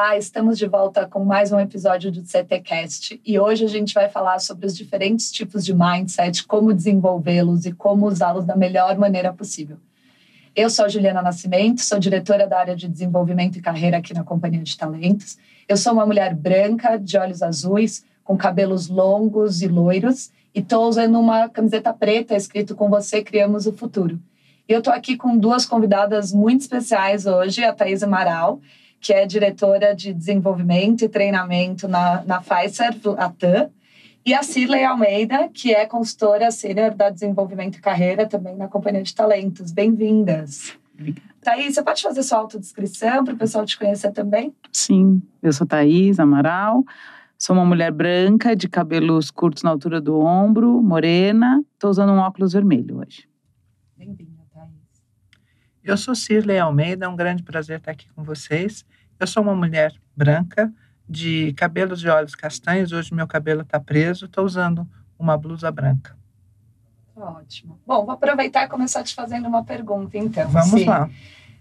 Olá, estamos de volta com mais um episódio do CTcast e hoje a gente vai falar sobre os diferentes tipos de mindset, como desenvolvê-los e como usá-los da melhor maneira possível. Eu sou a Juliana Nascimento, sou diretora da área de desenvolvimento e carreira aqui na Companhia de Talentos. Eu sou uma mulher branca, de olhos azuis, com cabelos longos e loiros e estou usando uma camiseta preta escrito com você criamos o futuro. E eu estou aqui com duas convidadas muito especiais hoje, a Thais Amaral, que é diretora de desenvolvimento e treinamento na, na Pfizer Latam, e a Cirlei Almeida, que é consultora sênior da desenvolvimento e carreira também na Companhia de Talentos. Bem-vindas. Thaís, você pode fazer sua autodescrição para o pessoal te conhecer também? Sim, eu sou Thaís Amaral, sou uma mulher branca, de cabelos curtos na altura do ombro, morena, estou usando um óculos vermelho hoje. Bem-vinda. Eu sou Cirlei Almeida, é um grande prazer estar aqui com vocês. Eu sou uma mulher branca, de cabelos e olhos castanhos. Hoje meu cabelo está preso, estou usando uma blusa branca. Ótimo. Bom, vou aproveitar e começar te fazendo uma pergunta, então. Vamos lá.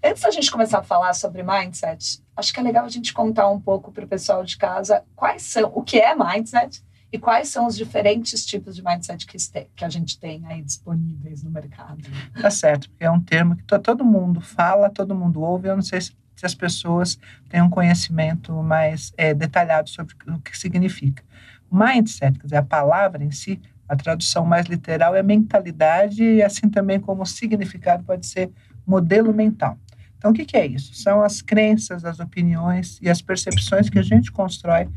Antes da gente começar a falar sobre mindset, acho que é legal a gente contar um pouco para o pessoal de casa quais são, o que é mindset e quais são os diferentes tipos de mindset que, que a gente tem aí disponíveis no mercado. Tá certo, porque é um termo que todo mundo fala, todo mundo ouve, eu não sei se, se as pessoas têm um conhecimento mais é, detalhado sobre o que significa. Mindset, quer dizer, a palavra em si, a tradução mais literal é mentalidade e assim também como significado pode ser modelo mental. Então, o que, que é isso? São as crenças, as opiniões e as percepções que a gente constrói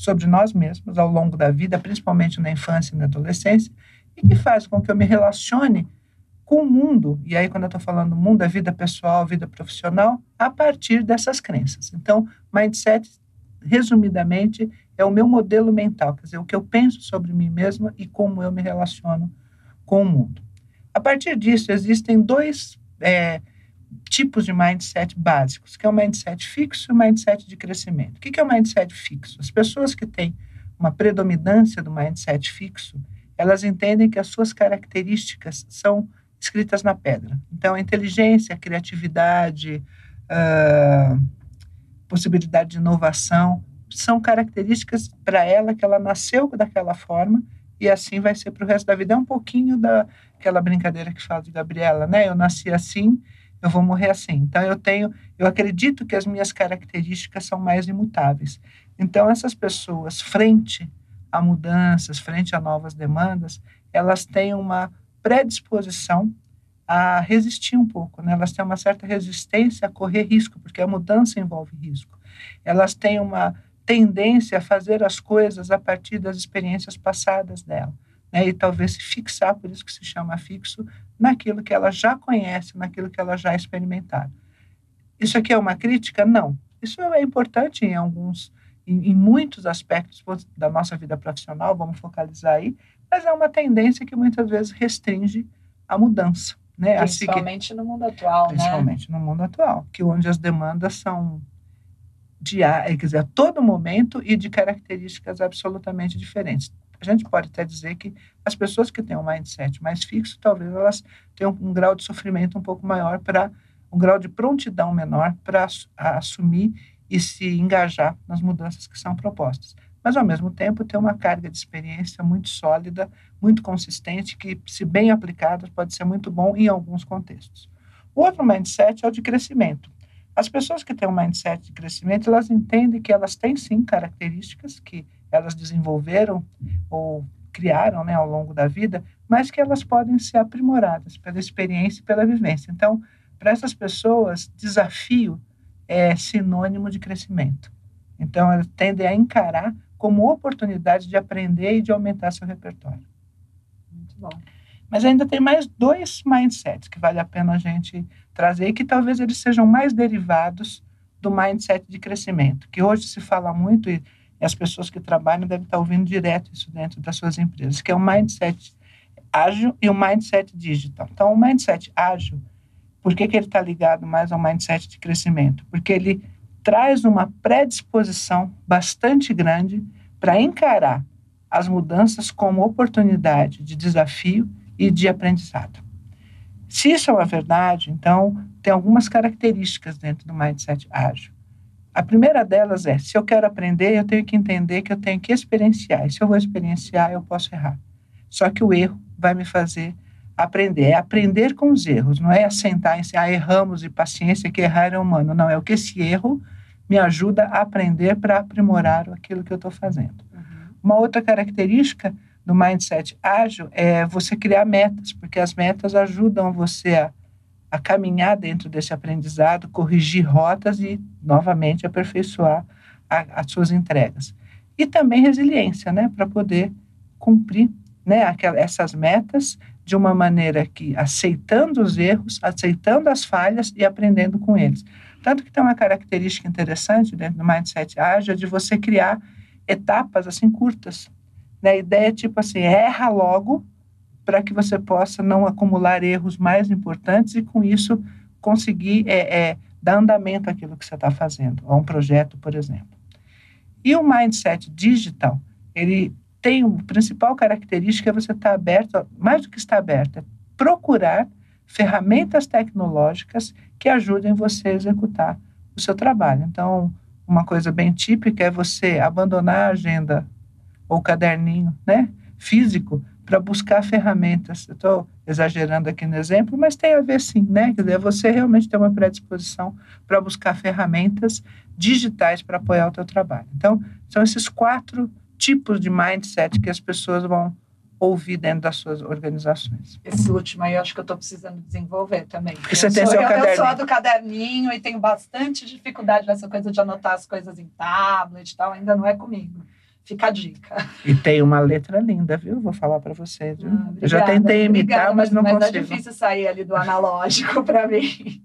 sobre nós mesmos ao longo da vida, principalmente na infância e na adolescência, e que faz com que eu me relacione com o mundo, e aí quando eu estou falando mundo, é vida pessoal, vida profissional, a partir dessas crenças. Então, mindset, resumidamente, é o meu modelo mental, quer dizer, o que eu penso sobre mim mesma e como eu me relaciono com o mundo. A partir disso, existem dois é, tipos de mindset básicos, que é o mindset fixo e o mindset de crescimento. O que é o mindset fixo? As pessoas que têm uma predominância do mindset fixo, elas entendem que as suas características são escritas na pedra. Então, a inteligência, a criatividade, a possibilidade de inovação, são características para ela que ela nasceu daquela forma e assim vai ser para o resto da vida. É um pouquinho daquela brincadeira que fala de Gabriela, né? Eu nasci assim eu vou morrer assim. Então eu tenho, eu acredito que as minhas características são mais imutáveis. Então essas pessoas frente a mudanças, frente a novas demandas, elas têm uma predisposição a resistir um pouco, né? Elas têm uma certa resistência a correr risco, porque a mudança envolve risco. Elas têm uma tendência a fazer as coisas a partir das experiências passadas dela né, e talvez se fixar, por isso que se chama fixo, naquilo que ela já conhece, naquilo que ela já experimentaram. Isso aqui é uma crítica? Não. Isso é importante em alguns, em, em muitos aspectos da nossa vida profissional, vamos focalizar aí, mas é uma tendência que muitas vezes restringe a mudança. Né? Principalmente assim que, no mundo atual, né? Principalmente né? no mundo atual, que onde as demandas são de, quer dizer, a todo momento e de características absolutamente diferentes a gente pode até dizer que as pessoas que têm um mindset mais fixo, talvez elas tenham um grau de sofrimento um pouco maior para um grau de prontidão menor para assumir e se engajar nas mudanças que são propostas. Mas, ao mesmo tempo, tem uma carga de experiência muito sólida, muito consistente, que, se bem aplicada, pode ser muito bom em alguns contextos. O outro mindset é o de crescimento. As pessoas que têm um mindset de crescimento, elas entendem que elas têm, sim, características que elas desenvolveram ou criaram né, ao longo da vida, mas que elas podem ser aprimoradas pela experiência e pela vivência. Então, para essas pessoas, desafio é sinônimo de crescimento. Então, elas tendem a encarar como oportunidade de aprender e de aumentar seu repertório. Muito bom. Mas ainda tem mais dois mindsets que vale a pena a gente trazer e que talvez eles sejam mais derivados do mindset de crescimento, que hoje se fala muito e e as pessoas que trabalham devem estar ouvindo direto isso dentro das suas empresas, que é o mindset ágil e o mindset digital. Então, o mindset ágil, por que, que ele está ligado mais ao mindset de crescimento? Porque ele traz uma predisposição bastante grande para encarar as mudanças como oportunidade de desafio e de aprendizado. Se isso é uma verdade, então tem algumas características dentro do mindset ágil. A primeira delas é: se eu quero aprender, eu tenho que entender que eu tenho que experienciar. E se eu vou experienciar, eu posso errar. Só que o erro vai me fazer aprender. É aprender com os erros, não é assentar em si, ah, erramos e paciência, que errar é humano. Não, é o que esse erro me ajuda a aprender para aprimorar aquilo que eu estou fazendo. Uhum. Uma outra característica do mindset ágil é você criar metas, porque as metas ajudam você a, a caminhar dentro desse aprendizado, corrigir rotas e, novamente, aperfeiçoar a, as suas entregas. E também resiliência, né, para poder cumprir né, aquelas, essas metas de uma maneira que aceitando os erros, aceitando as falhas e aprendendo com eles. Tanto que tem uma característica interessante dentro do mindset ágil de você criar etapas assim curtas. Né? A ideia é tipo assim, erra logo para que você possa não acumular erros mais importantes e com isso conseguir é, é, dar andamento àquilo que você está fazendo, a um projeto, por exemplo. E o mindset digital, ele tem uma principal característica é você estar tá aberto, mais do que estar aberto, é procurar ferramentas tecnológicas que ajudem você a executar o seu trabalho. Então, uma coisa bem típica é você abandonar a agenda ou caderninho, né, físico, para buscar ferramentas. Eu estou exagerando aqui no exemplo, mas tem a ver sim, né? Quer dizer, você realmente tem uma predisposição para buscar ferramentas digitais para apoiar o teu trabalho. Então, são esses quatro tipos de mindset que as pessoas vão ouvir dentro das suas organizações. Esse último aí eu acho que eu estou precisando desenvolver também. Porque você eu tem sou, seu eu, caderninho. Eu sou do caderninho e tenho bastante dificuldade nessa coisa de anotar as coisas em tablet e tal, ainda não é comigo. Fica a dica. E tem uma letra linda, viu? Vou falar para você. Viu? Ah, obrigada, eu já tentei imitar, obrigada, mas, não mas consigo. Mas é difícil sair ali do analógico para mim.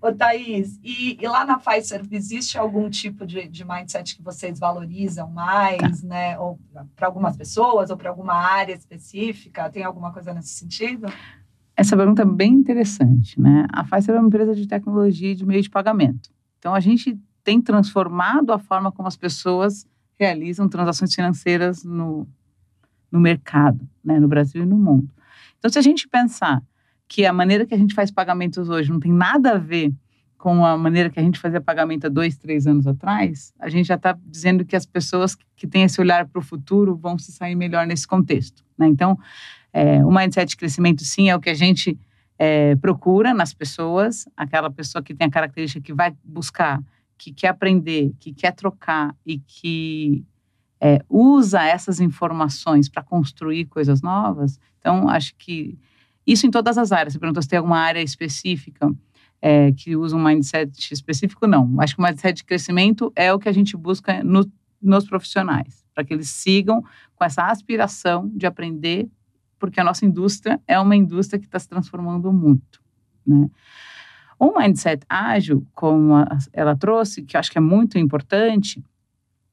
Ô, Thaís, e, e, lá na Pfizer existe algum tipo de, de mindset que vocês valorizam mais, né? Ou para algumas pessoas, ou para alguma área específica? Tem alguma coisa nesse sentido? Essa pergunta é bem interessante, né? A Pfizer é uma empresa de tecnologia de meio de pagamento. Então, a gente tem transformado a forma como as pessoas realizam transações financeiras no, no mercado, né? no Brasil e no mundo. Então, se a gente pensar que a maneira que a gente faz pagamentos hoje não tem nada a ver com a maneira que a gente fazia pagamento há dois, três anos atrás, a gente já está dizendo que as pessoas que têm esse olhar para o futuro vão se sair melhor nesse contexto. Né? Então, é, o mindset de crescimento, sim, é o que a gente é, procura nas pessoas, aquela pessoa que tem a característica que vai buscar, que quer aprender, que quer trocar e que é, usa essas informações para construir coisas novas. Então, acho que isso em todas as áreas. Você perguntou se tem alguma área específica é, que usa um mindset específico? Não. Acho que o mindset de crescimento é o que a gente busca no, nos profissionais, para que eles sigam com essa aspiração de aprender, porque a nossa indústria é uma indústria que está se transformando muito. Né? O mindset ágil, como ela trouxe, que eu acho que é muito importante,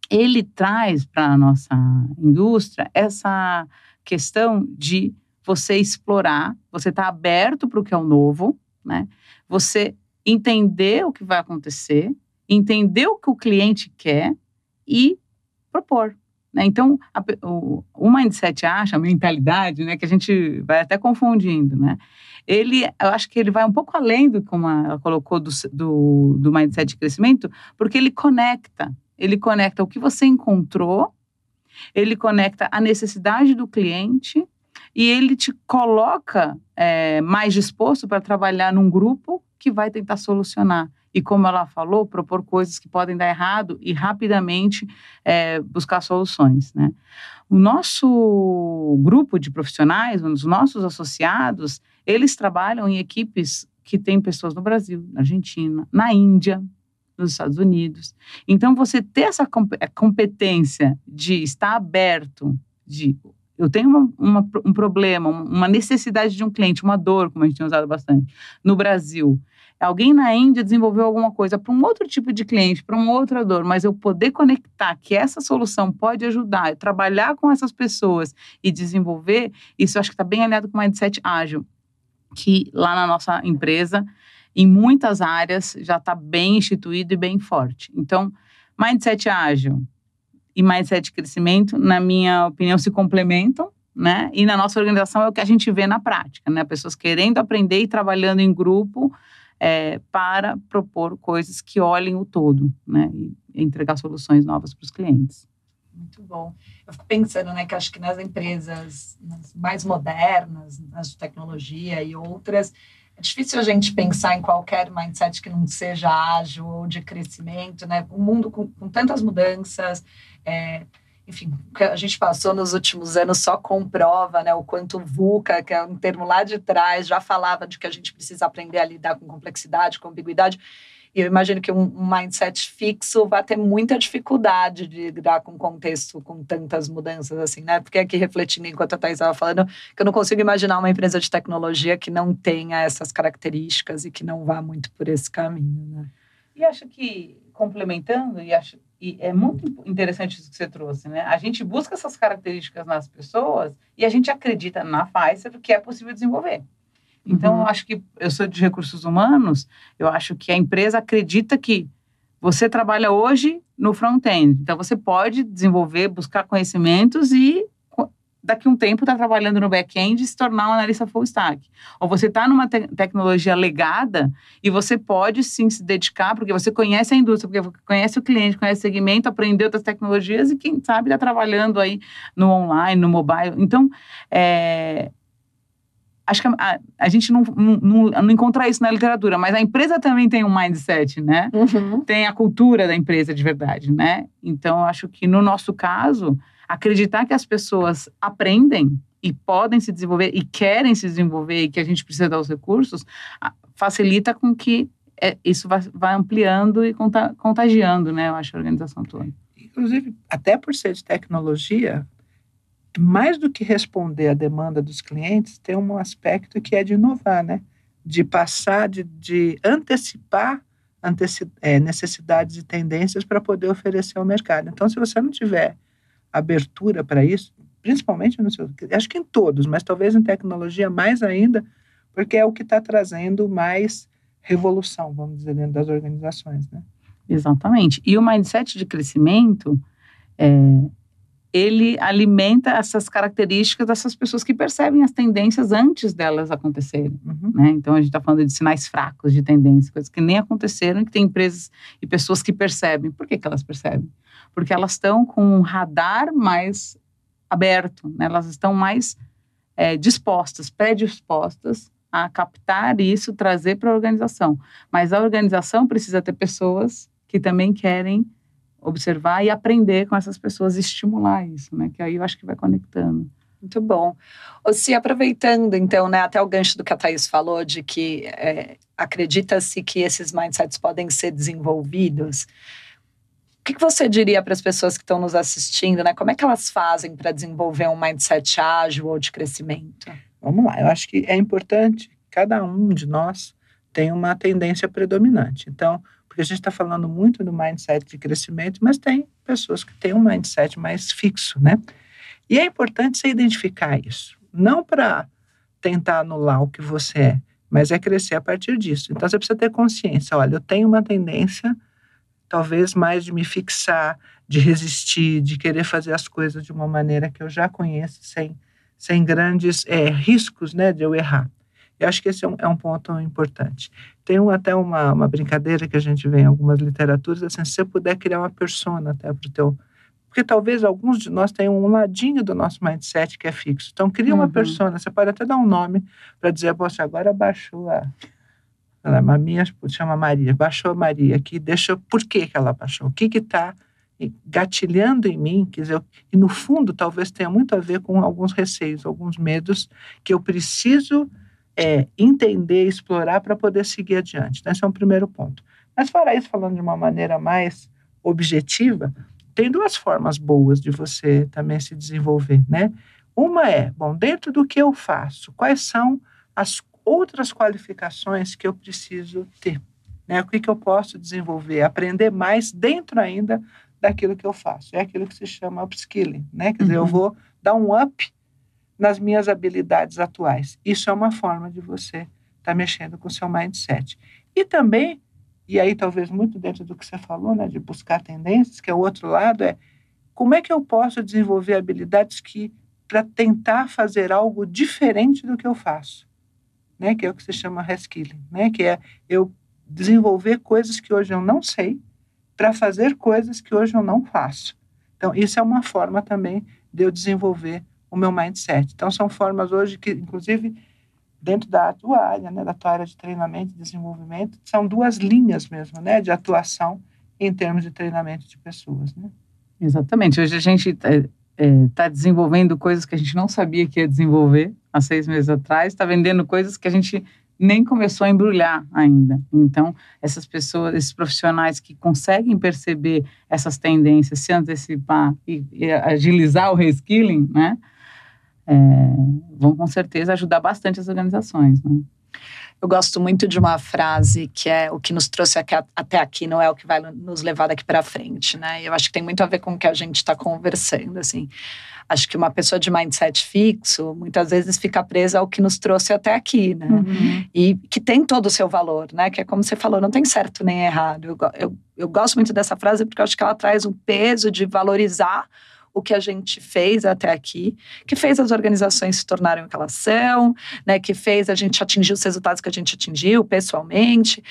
ele traz para a nossa indústria essa questão de você explorar, você está aberto para o que é o novo, né? Você entender o que vai acontecer, entender o que o cliente quer e propor. Né? Então, a, o, o mindset acha, a mentalidade, né, que a gente vai até confundindo, né? Ele, eu acho que ele vai um pouco além do como ela colocou do, do, do mindset de crescimento, porque ele conecta, ele conecta o que você encontrou, ele conecta a necessidade do cliente e ele te coloca é, mais disposto para trabalhar num grupo que vai tentar solucionar. E como ela falou, propor coisas que podem dar errado e rapidamente é, buscar soluções. Né? O nosso grupo de profissionais, os nossos associados, eles trabalham em equipes que têm pessoas no Brasil, na Argentina, na Índia, nos Estados Unidos. Então, você ter essa competência de estar aberto, de eu tenho uma, uma, um problema, uma necessidade de um cliente, uma dor, como a gente tem usado bastante, no Brasil. Alguém na Índia desenvolveu alguma coisa para um outro tipo de cliente, para uma outra dor, mas eu poder conectar que essa solução pode ajudar, trabalhar com essas pessoas e desenvolver, isso acho que está bem alinhado com o mindset ágil, que lá na nossa empresa, em muitas áreas, já está bem instituído e bem forte. Então, mindset ágil, e mindset de crescimento, na minha opinião, se complementam, né? E na nossa organização é o que a gente vê na prática, né? Pessoas querendo aprender e trabalhando em grupo é, para propor coisas que olhem o todo, né? E entregar soluções novas para os clientes. Muito bom. Eu fico pensando, né, que acho que nas empresas nas mais modernas, as de tecnologia e outras, é difícil a gente pensar em qualquer mindset que não seja ágil ou de crescimento, né? Um mundo com, com tantas mudanças, é, enfim, o que a gente passou nos últimos anos só comprova, né, o quanto VUCA, que é um termo lá de trás, já falava de que a gente precisa aprender a lidar com complexidade, com ambiguidade. E eu imagino que um, um mindset fixo vai ter muita dificuldade de lidar com contexto com tantas mudanças assim, né? Porque aqui refletindo enquanto a Thais estava falando, que eu não consigo imaginar uma empresa de tecnologia que não tenha essas características e que não vá muito por esse caminho, né? E acho que complementando e acho e é muito interessante isso que você trouxe, né? A gente busca essas características nas pessoas e a gente acredita na Pfizer que é possível desenvolver. Então, uhum. eu acho que eu sou de recursos humanos, eu acho que a empresa acredita que você trabalha hoje no front-end. Então, você pode desenvolver, buscar conhecimentos e daqui a um tempo está trabalhando no back-end e se tornar um analista full stack. Ou você está numa te tecnologia legada e você pode sim se dedicar, porque você conhece a indústria, porque você conhece o cliente, conhece o segmento, aprendeu outras tecnologias e quem sabe está trabalhando aí no online, no mobile. Então, é, acho que a, a gente não, não, não, encontra isso na literatura, mas a empresa também tem um mindset, né? Uhum. Tem a cultura da empresa de verdade, né? Então, acho que no nosso caso, acreditar que as pessoas aprendem e podem se desenvolver e querem se desenvolver e que a gente precisa dar os recursos, facilita com que é, isso vai, ampliando e contagiando, né? Eu acho a organização toda. Inclusive, até por ser de tecnologia, mais do que responder à demanda dos clientes, tem um aspecto que é de inovar, né? De passar, de, de antecipar anteci é, necessidades e tendências para poder oferecer ao mercado. Então, se você não tiver abertura para isso, principalmente no seu, acho que em todos, mas talvez em tecnologia mais ainda, porque é o que está trazendo mais revolução, vamos dizer, dentro das organizações, né? Exatamente. E o mindset de crescimento, é, ele alimenta essas características dessas pessoas que percebem as tendências antes delas acontecerem. Uhum. Né? Então, a gente está falando de sinais fracos de tendência, coisas que nem aconteceram e que tem empresas e pessoas que percebem. Por que, que elas percebem? Porque elas estão com um radar mais aberto, né? elas estão mais é, dispostas, predispostas a captar isso, trazer para a organização. Mas a organização precisa ter pessoas que também querem observar e aprender com essas pessoas, estimular isso, né? Que aí eu acho que vai conectando. Muito bom. Se aproveitando, então, né, até o gancho do que a Thaís falou, de que é, acredita-se que esses mindsets podem ser desenvolvidos. Que, que você diria para as pessoas que estão nos assistindo, né? Como é que elas fazem para desenvolver um mindset ágil ou de crescimento? Vamos lá, eu acho que é importante, cada um de nós tem uma tendência predominante. Então, porque a gente está falando muito do mindset de crescimento, mas tem pessoas que têm um mindset mais fixo, né? E é importante você identificar isso, não para tentar anular o que você é, mas é crescer a partir disso. Então você precisa ter consciência, olha, eu tenho uma tendência talvez mais de me fixar, de resistir, de querer fazer as coisas de uma maneira que eu já conheço, sem, sem grandes é, riscos né, de eu errar. Eu acho que esse é um, é um ponto importante. Tem um, até uma, uma brincadeira que a gente vê em algumas literaturas, assim, se você puder criar uma persona até para o teu... Porque talvez alguns de nós tenham um ladinho do nosso mindset que é fixo. Então, cria uma uhum. persona, você pode até dar um nome para dizer, poxa, agora baixou a... A minha chama Maria, baixou a Maria aqui, deixa... Por que, que ela baixou? O que está gatilhando em mim, quer dizer, e no fundo talvez tenha muito a ver com alguns receios, alguns medos que eu preciso é entender, explorar para poder seguir adiante. Esse é um primeiro ponto. Mas fora isso, falando de uma maneira mais objetiva, tem duas formas boas de você também se desenvolver, né? Uma é, bom, dentro do que eu faço, quais são as outras qualificações que eu preciso ter? Né? O que, que eu posso desenvolver, aprender mais dentro ainda daquilo que eu faço. É aquilo que se chama upskilling, né? Quer dizer, eu uhum. vou dar um up nas minhas habilidades atuais. Isso é uma forma de você estar tá mexendo com o seu mindset. E também, e aí talvez muito dentro do que você falou, né, de buscar tendências, que é o outro lado, é como é que eu posso desenvolver habilidades que para tentar fazer algo diferente do que eu faço. Né? Que é o que se chama reskilling, né? Que é eu desenvolver coisas que hoje eu não sei para fazer coisas que hoje eu não faço. Então, isso é uma forma também de eu desenvolver o meu mindset. Então, são formas hoje que, inclusive, dentro da tua área, né, da tua área de treinamento e desenvolvimento, são duas linhas mesmo, né, de atuação em termos de treinamento de pessoas, né? Exatamente. Hoje a gente está é, tá desenvolvendo coisas que a gente não sabia que ia desenvolver há seis meses atrás, está vendendo coisas que a gente nem começou a embrulhar ainda. Então, essas pessoas, esses profissionais que conseguem perceber essas tendências, se antecipar e, e agilizar o reskilling, né, é, vão com certeza ajudar bastante as organizações. Né? Eu gosto muito de uma frase que é o que nos trouxe até aqui não é o que vai nos levar daqui para frente, né? Eu acho que tem muito a ver com o que a gente está conversando, assim. Acho que uma pessoa de mindset fixo muitas vezes fica presa ao que nos trouxe até aqui, né? Uhum. E que tem todo o seu valor, né? Que é como você falou, não tem certo nem errado. Eu, eu, eu gosto muito dessa frase porque eu acho que ela traz um peso de valorizar o que a gente fez até aqui, que fez as organizações se tornarem o que elas são, né, que fez a gente atingir os resultados que a gente atingiu pessoalmente.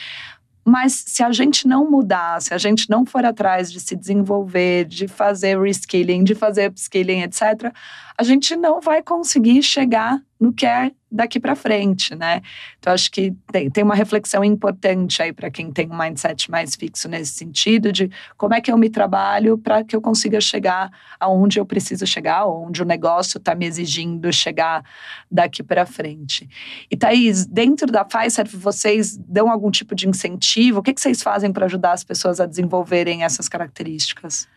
Mas se a gente não mudar, se a gente não for atrás de se desenvolver, de fazer reskilling, de fazer upskilling, etc., a gente não vai conseguir chegar no que é daqui para frente, né? Então acho que tem, tem uma reflexão importante aí para quem tem um mindset mais fixo nesse sentido de como é que eu me trabalho para que eu consiga chegar aonde eu preciso chegar, onde o negócio está me exigindo chegar daqui para frente. E Thaís, dentro da Pfizer, vocês dão algum tipo de incentivo? O que, que vocês fazem para ajudar as pessoas a desenvolverem essas características?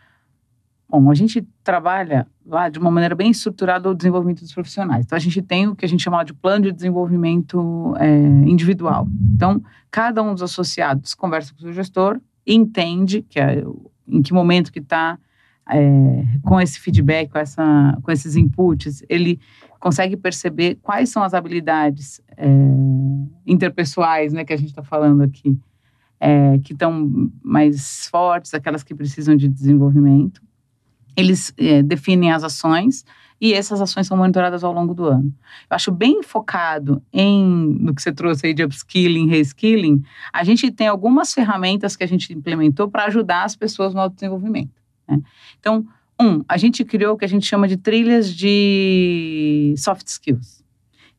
Bom, a gente trabalha lá de uma maneira bem estruturada o desenvolvimento dos profissionais. Então, a gente tem o que a gente chama de plano de desenvolvimento é, individual. Então, cada um dos associados conversa com o seu gestor, entende que é, em que momento que está é, com esse feedback, com, essa, com esses inputs, ele consegue perceber quais são as habilidades é, interpessoais né, que a gente está falando aqui, é, que estão mais fortes, aquelas que precisam de desenvolvimento eles é, definem as ações e essas ações são monitoradas ao longo do ano. Eu acho bem focado em no que você trouxe aí de upskilling, reskilling, a gente tem algumas ferramentas que a gente implementou para ajudar as pessoas no autodesenvolvimento. Né? Então, um, a gente criou o que a gente chama de trilhas de soft skills.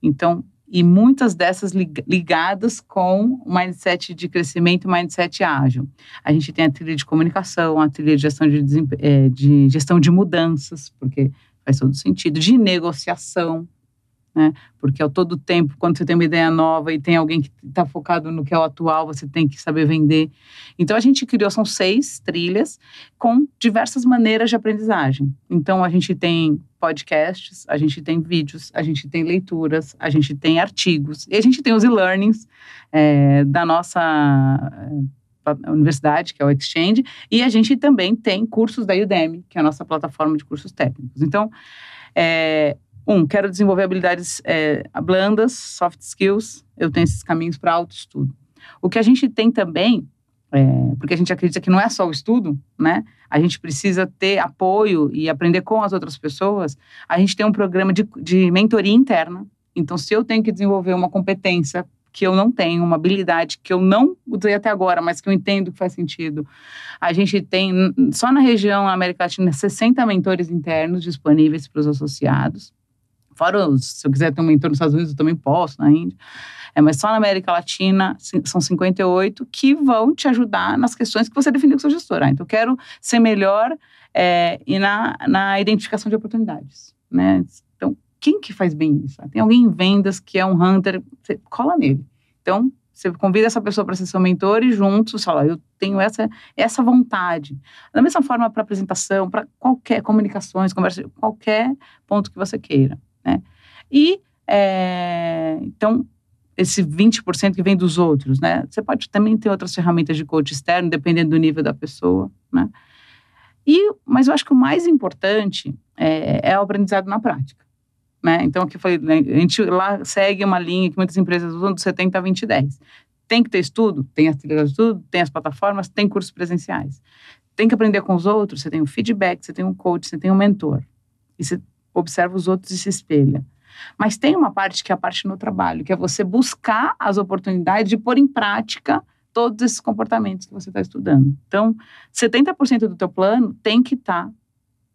Então, e muitas dessas ligadas com o mindset de crescimento mindset ágil. A gente tem a trilha de comunicação, a trilha de gestão de, é, de, gestão de mudanças, porque faz todo sentido, de negociação, né? Porque ao todo tempo, quando você tem uma ideia nova e tem alguém que está focado no que é o atual, você tem que saber vender. Então a gente criou são seis trilhas com diversas maneiras de aprendizagem. Então a gente tem podcasts, a gente tem vídeos, a gente tem leituras, a gente tem artigos e a gente tem os e-learnings é, da nossa é, universidade, que é o Exchange, e a gente também tem cursos da Udemy, que é a nossa plataforma de cursos técnicos. Então, é, um, quero desenvolver habilidades é, blandas, soft skills. Eu tenho esses caminhos para autoestudo. O que a gente tem também, é, porque a gente acredita que não é só o estudo, né? A gente precisa ter apoio e aprender com as outras pessoas. A gente tem um programa de, de mentoria interna. Então, se eu tenho que desenvolver uma competência que eu não tenho, uma habilidade que eu não usei até agora, mas que eu entendo que faz sentido. A gente tem, só na região América Latina, 60 mentores internos disponíveis para os associados. Fora, se eu quiser ter um mentor nos Estados Unidos, eu também posso, na Índia. É, mas só na América Latina são 58 que vão te ajudar nas questões que você definiu com seu gestor. Ah, então, eu quero ser melhor é, e na, na identificação de oportunidades. Né? Então, quem que faz bem isso? Tem alguém em vendas que é um hunter, você cola nele. Então, você convida essa pessoa para ser seu mentor e juntos, fala, eu tenho essa, essa vontade. Da mesma forma para apresentação, para qualquer comunicações, conversa, qualquer ponto que você queira. Né? E, é, então, esse 20% que vem dos outros, né? Você pode também ter outras ferramentas de coach externo, dependendo do nível da pessoa, né? E, mas eu acho que o mais importante é, é o aprendizado na prática. Né? Então, aqui foi, né, a gente lá segue uma linha que muitas empresas usam do 70 a 20 10. Tem que ter estudo, tem as trilhas de estudo, tem as plataformas, tem cursos presenciais. Tem que aprender com os outros, você tem o feedback, você tem um coach, você tem um mentor. E você observa os outros e se espelha. Mas tem uma parte que é a parte no trabalho, que é você buscar as oportunidades de pôr em prática todos esses comportamentos que você está estudando. Então, 70% do teu plano tem que estar tá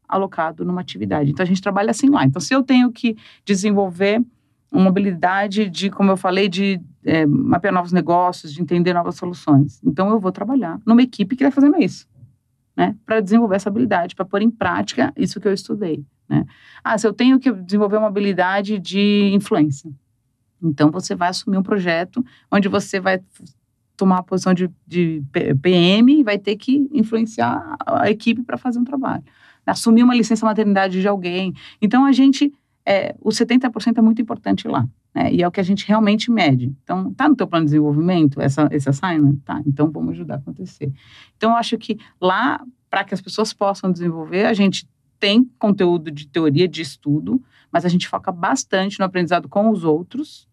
alocado numa atividade. Então, a gente trabalha assim lá. Então, se eu tenho que desenvolver uma habilidade de, como eu falei, de é, mapear novos negócios, de entender novas soluções. Então, eu vou trabalhar numa equipe que está fazendo isso, né? Para desenvolver essa habilidade, para pôr em prática isso que eu estudei, né? Ah, se eu tenho que desenvolver uma habilidade de influência. Então, você vai assumir um projeto onde você vai tomar a posição de, de PM e vai ter que influenciar a equipe para fazer um trabalho. Assumir uma licença maternidade de alguém. Então, a gente é, o 70% é muito importante lá. Né? E é o que a gente realmente mede. Então, tá no teu plano de desenvolvimento essa, esse assignment? Tá, então vamos ajudar a acontecer. Então, eu acho que lá, para que as pessoas possam desenvolver, a gente tem conteúdo de teoria, de estudo, mas a gente foca bastante no aprendizado com os outros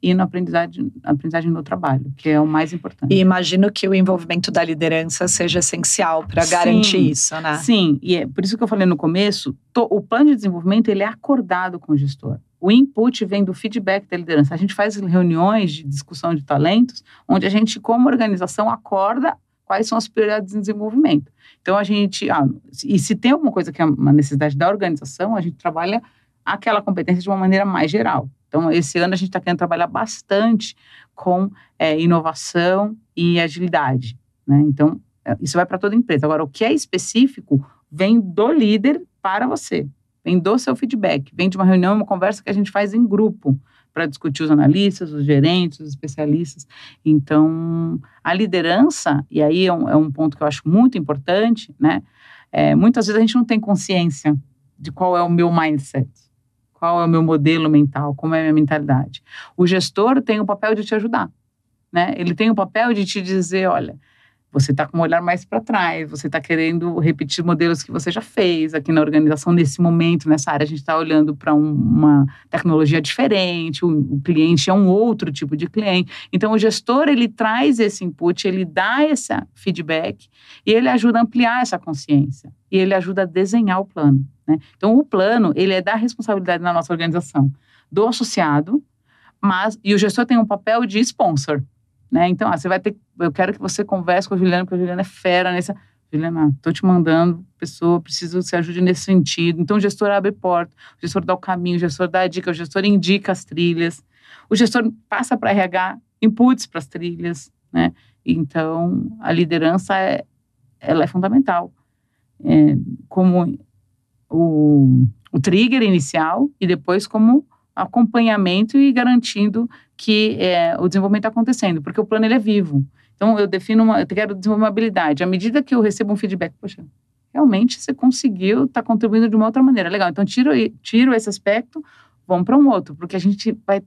e na aprendizagem, aprendizagem no trabalho, que é o mais importante. E imagino que o envolvimento da liderança seja essencial para garantir isso, né? Sim, e é por isso que eu falei no começo, to, o plano de desenvolvimento ele é acordado com o gestor. O input vem do feedback da liderança. A gente faz reuniões de discussão de talentos, onde a gente, como organização, acorda quais são as prioridades de desenvolvimento. Então, a gente. Ah, e se tem alguma coisa que é uma necessidade da organização, a gente trabalha aquela competência de uma maneira mais geral. Então, esse ano a gente está querendo trabalhar bastante com é, inovação e agilidade. Né? Então, é, isso vai para toda empresa. Agora, o que é específico vem do líder para você, vem do seu feedback, vem de uma reunião, uma conversa que a gente faz em grupo para discutir os analistas, os gerentes, os especialistas. Então, a liderança, e aí é um, é um ponto que eu acho muito importante, né? É, muitas vezes a gente não tem consciência de qual é o meu mindset. Qual é o meu modelo mental? Como é a minha mentalidade? O gestor tem o papel de te ajudar, né? Ele tem o papel de te dizer, olha, você está com um olhar mais para trás, você está querendo repetir modelos que você já fez aqui na organização nesse momento, nessa área. A gente está olhando para um, uma tecnologia diferente, o, o, cliente é um outro tipo de cliente. Então, o gestor ele traz esse input, ele dá esse feedback e ele ajuda a ampliar essa consciência e ele ajuda a desenhar o plano. Né? Então, o plano ele é da responsabilidade na nossa organização do associado, mas e o gestor tem um papel de sponsor. Né? Então, ah, você vai ter. Eu quero que você converse com a Juliana, porque a Juliana é fera nessa. Juliana, estou te mandando, pessoa, preciso que você ajude nesse sentido. Então, o gestor abre porta, o gestor dá o caminho, o gestor dá a dica, o gestor indica as trilhas, o gestor passa para RH inputs para as trilhas, né? Então, a liderança é, ela é fundamental. É, como o, o trigger inicial e depois como acompanhamento e garantindo que é, o desenvolvimento está acontecendo, porque o plano ele é vivo. Então, eu defino uma, eu quero desenvolver uma habilidade. À medida que eu recebo um feedback, poxa, realmente você conseguiu, está contribuindo de uma outra maneira. Legal, então tiro, tiro esse aspecto, vamos para um outro, porque a gente vai.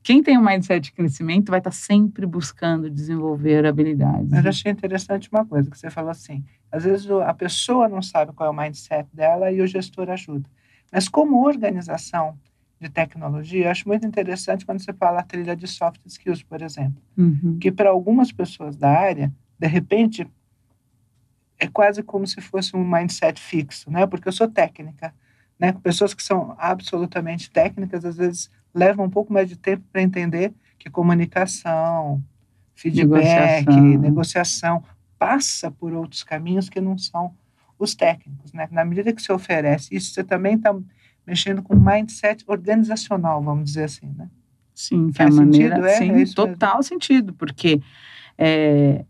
Quem tem um mindset de crescimento vai estar tá sempre buscando desenvolver habilidades. Eu achei interessante uma coisa que você falou assim: às vezes a pessoa não sabe qual é o mindset dela e o gestor ajuda. Mas como organização, de tecnologia, eu acho muito interessante quando você fala a trilha de soft skills, por exemplo, uhum. que para algumas pessoas da área, de repente, é quase como se fosse um mindset fixo, né? Porque eu sou técnica, né? Pessoas que são absolutamente técnicas, às vezes levam um pouco mais de tempo para entender que comunicação, feedback, negociação. negociação passa por outros caminhos que não são os técnicos, né? Na medida que você oferece isso, você também está mexendo com mindset organizacional, vamos dizer assim, né? Sim, que é a maneira, é, sim, é total mesmo. sentido, porque é,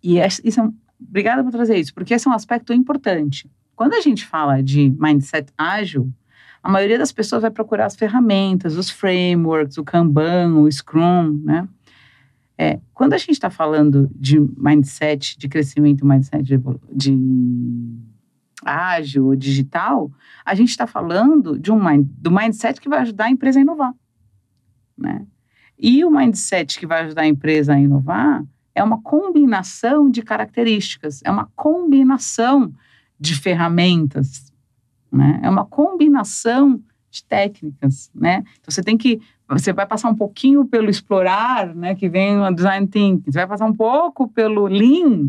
e é, isso é, obrigada por trazer isso, porque esse é um aspecto importante. Quando a gente fala de mindset ágil, a maioria das pessoas vai procurar as ferramentas, os frameworks, o Kanban, o Scrum, né? É, quando a gente está falando de mindset, de crescimento, mindset de, de ágil, digital, a gente está falando de um mind, do mindset que vai ajudar a empresa a inovar. Né? E o mindset que vai ajudar a empresa a inovar é uma combinação de características, é uma combinação de ferramentas, né? é uma combinação de técnicas. Né? Então você tem que. Você vai passar um pouquinho pelo explorar, né, que vem o design thinking, você vai passar um pouco pelo lean,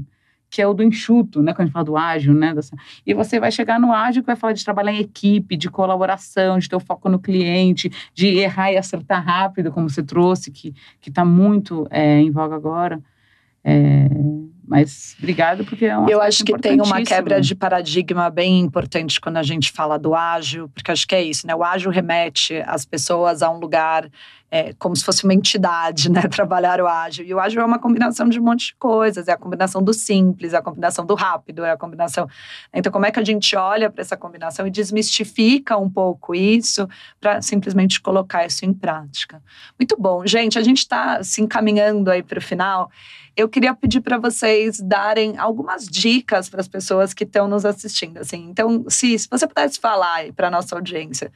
que é o do enxuto, né? Quando a gente fala do ágil, né? E você vai chegar no ágil que vai falar de trabalhar em equipe, de colaboração, de ter o foco no cliente, de errar e acertar rápido, como você trouxe, que está muito é, em voga agora. É, mas obrigado, porque é um Eu acho que tem uma quebra de paradigma bem importante quando a gente fala do ágil, porque acho que é isso, né? O ágil remete as pessoas a um lugar é, como se fosse uma entidade, né? Trabalhar o ágil. E o ágil é uma combinação de um monte de coisas. É a combinação do simples, é a combinação do rápido, é a combinação. Então, como é que a gente olha para essa combinação e desmistifica um pouco isso para simplesmente colocar isso em prática? Muito bom. Gente, a gente está se encaminhando aí para o final eu queria pedir para vocês darem algumas dicas para as pessoas que estão nos assistindo. Assim. Então, se, se você pudesse falar para nossa audiência,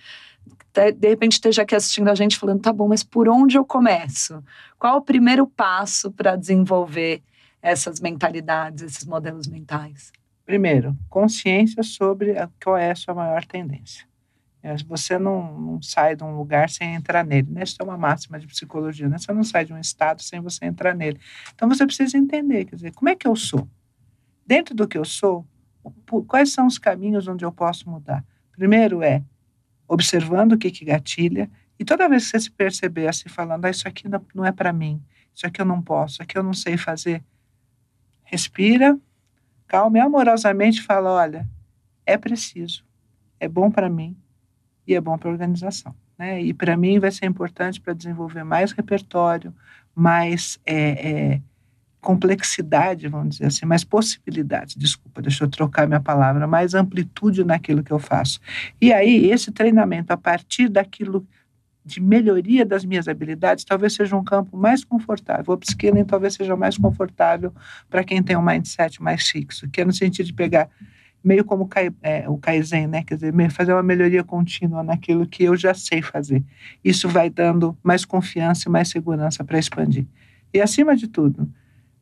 de repente esteja aqui assistindo a gente falando, tá bom, mas por onde eu começo? Qual o primeiro passo para desenvolver essas mentalidades, esses modelos mentais? Primeiro, consciência sobre qual é a sua maior tendência. É, você não, não, sai de um lugar sem entrar nele. Né? Isso é uma máxima de psicologia. Né? Você não sai de um estado sem você entrar nele. Então você precisa entender, quer dizer, como é que eu sou? Dentro do que eu sou, quais são os caminhos onde eu posso mudar? Primeiro é observando o que, que gatilha, e toda vez que você se perceber assim, falando, ah, isso aqui não, é para mim, isso aqui eu não posso, isso aqui eu não sei fazer, respira, calma e amorosamente fala: olha, é preciso, é bom para mim, e é bom para a organização. Né? E para mim vai ser importante para desenvolver mais repertório, mais é, é, complexidade, vamos dizer assim, mais possibilidades. Desculpa, deixa eu trocar minha palavra, mais amplitude naquilo que eu faço. E aí, esse treinamento, a partir daquilo de melhoria das minhas habilidades, talvez seja um campo mais confortável. O upskilling talvez seja mais confortável para quem tem um mindset mais fixo, que é no sentido de pegar meio como é, o Kaizen, né? Quer dizer, fazer uma melhoria contínua naquilo que eu já sei fazer. Isso vai dando mais confiança e mais segurança para expandir. E, acima de tudo,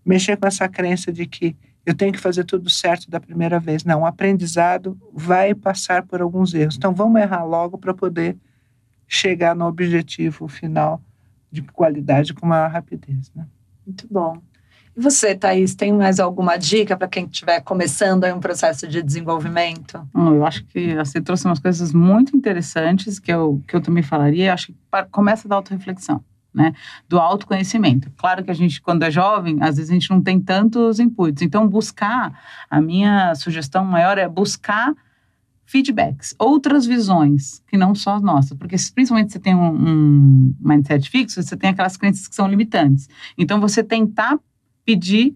mexer com essa crença de que eu tenho que fazer tudo certo da primeira vez. Não, o aprendizado vai passar por alguns erros. Então, vamos errar logo para poder chegar no objetivo final de qualidade com maior rapidez. Né? Muito bom. E você, Thaís, tem mais alguma dica para quem estiver começando aí um processo de desenvolvimento? Hum, eu acho que você trouxe umas coisas muito interessantes que eu, que eu também falaria. Eu acho que começa da autorreflexão. Né, do autoconhecimento. Claro que a gente, quando é jovem, às vezes a gente não tem tantos inputs. Então, buscar, a minha sugestão maior é buscar feedbacks, outras visões que não só as nossas, porque principalmente você tem um, um mindset fixo, você tem aquelas crenças que são limitantes. Então, você tentar pedir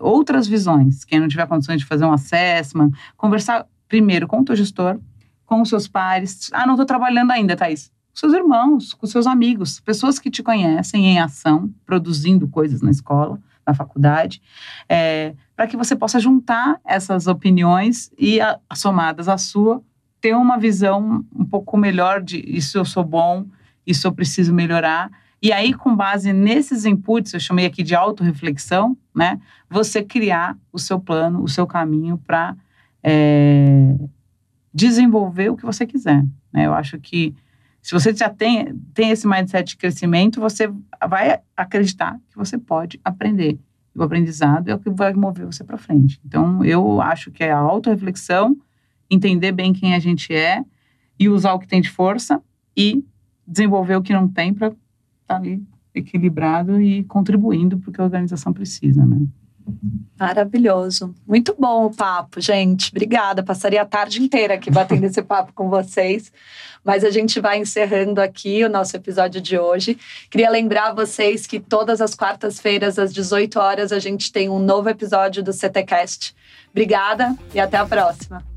outras visões. Quem não tiver condições de fazer um assessment, conversar primeiro com o teu gestor, com os seus pares. Ah, não estou trabalhando ainda, Thaís. Seus irmãos, com seus amigos, pessoas que te conhecem em ação, produzindo coisas na escola, na faculdade, é, para que você possa juntar essas opiniões e, a, somadas à sua, ter uma visão um pouco melhor de isso eu sou bom, isso eu preciso melhorar e aí, com base nesses inputs, eu chamei aqui de autorreflexão, né? Você criar o seu plano, o seu caminho para é, desenvolver o que você quiser. Né? Eu acho que se você já tem, tem esse mindset de crescimento, você vai acreditar que você pode aprender. O aprendizado é o que vai mover você para frente. Então, eu acho que é a autorreflexão, entender bem quem a gente é e usar o que tem de força e desenvolver o que não tem para está ali equilibrado e contribuindo para o que a organização precisa, né? Maravilhoso. Muito bom o papo, gente. Obrigada. Passaria a tarde inteira aqui batendo esse papo com vocês. Mas a gente vai encerrando aqui o nosso episódio de hoje. Queria lembrar vocês que todas as quartas-feiras, às 18 horas, a gente tem um novo episódio do CTCast. Obrigada e até a próxima.